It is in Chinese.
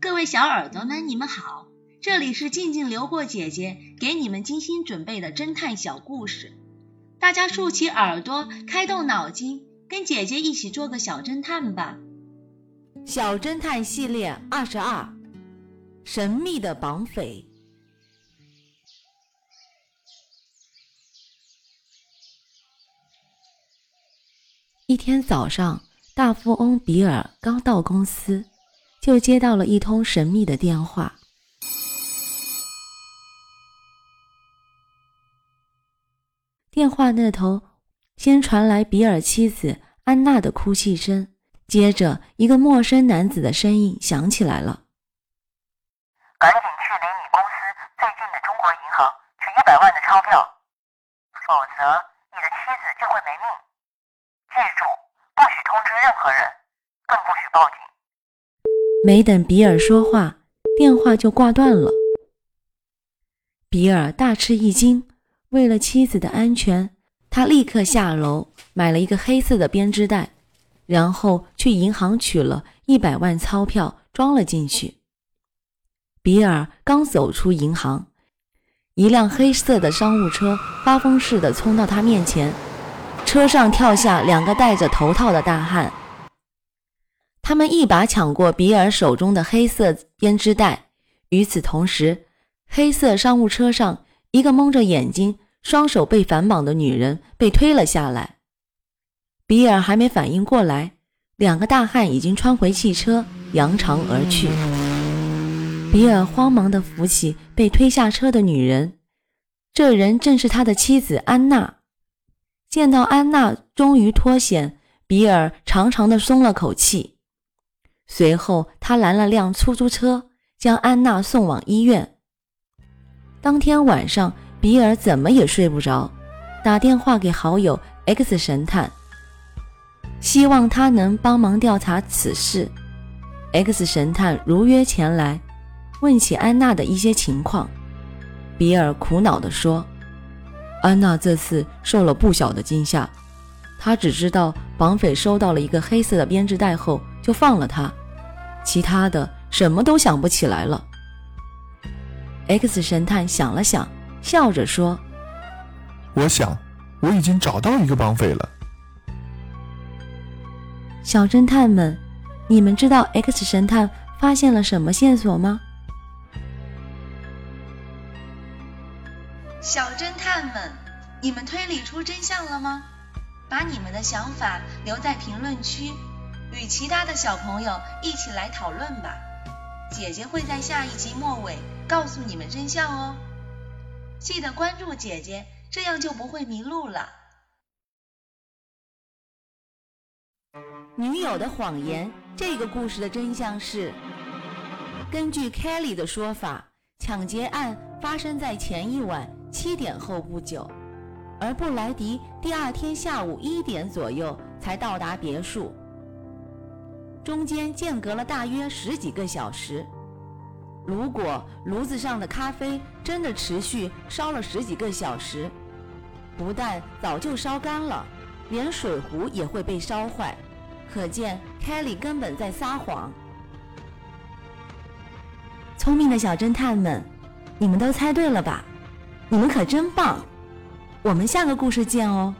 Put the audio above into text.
各位小耳朵们，你们好，这里是静静流过姐姐给你们精心准备的侦探小故事，大家竖起耳朵，开动脑筋，跟姐姐一起做个小侦探吧。小侦探系列二十二，神秘的绑匪。一天早上，大富翁比尔刚到公司。就接到了一通神秘的电话。电话那头先传来比尔妻子安娜的哭泣声，接着一个陌生男子的声音响起来了：“赶紧去离你公司最近的中国银行取一百万的钞票，否则你的妻子就会没命。记住，不许通知任何人，更不许报警。”没等比尔说话，电话就挂断了。比尔大吃一惊，为了妻子的安全，他立刻下楼买了一个黑色的编织袋，然后去银行取了一百万钞票装了进去。比尔刚走出银行，一辆黑色的商务车发疯似的冲到他面前，车上跳下两个戴着头套的大汉。他们一把抢过比尔手中的黑色编织袋，与此同时，黑色商务车上一个蒙着眼睛、双手被反绑的女人被推了下来。比尔还没反应过来，两个大汉已经穿回汽车，扬长而去。比尔慌忙地扶起被推下车的女人，这人正是他的妻子安娜。见到安娜终于脱险，比尔长长的松了口气。随后，他拦了辆出租车，将安娜送往医院。当天晚上，比尔怎么也睡不着，打电话给好友 X 神探，希望他能帮忙调查此事。X 神探如约前来，问起安娜的一些情况。比尔苦恼地说：“安娜这次受了不小的惊吓，他只知道绑匪收到了一个黑色的编织袋后就放了他。”其他的什么都想不起来了。X 神探想了想，笑着说：“我想，我已经找到一个绑匪了。”小侦探们，你们知道 X 神探发现了什么线索吗？小侦探们，你们推理出真相了吗？把你们的想法留在评论区。与其他的小朋友一起来讨论吧，姐姐会在下一集末尾告诉你们真相哦。记得关注姐姐，这样就不会迷路了。女友的谎言，这个故事的真相是：根据 Kelly 的说法，抢劫案发生在前一晚七点后不久，而布莱迪第二天下午一点左右才到达别墅。中间间隔了大约十几个小时。如果炉子上的咖啡真的持续烧了十几个小时，不但早就烧干了，连水壶也会被烧坏。可见 Kelly 根本在撒谎。聪明的小侦探们，你们都猜对了吧？你们可真棒！我们下个故事见哦。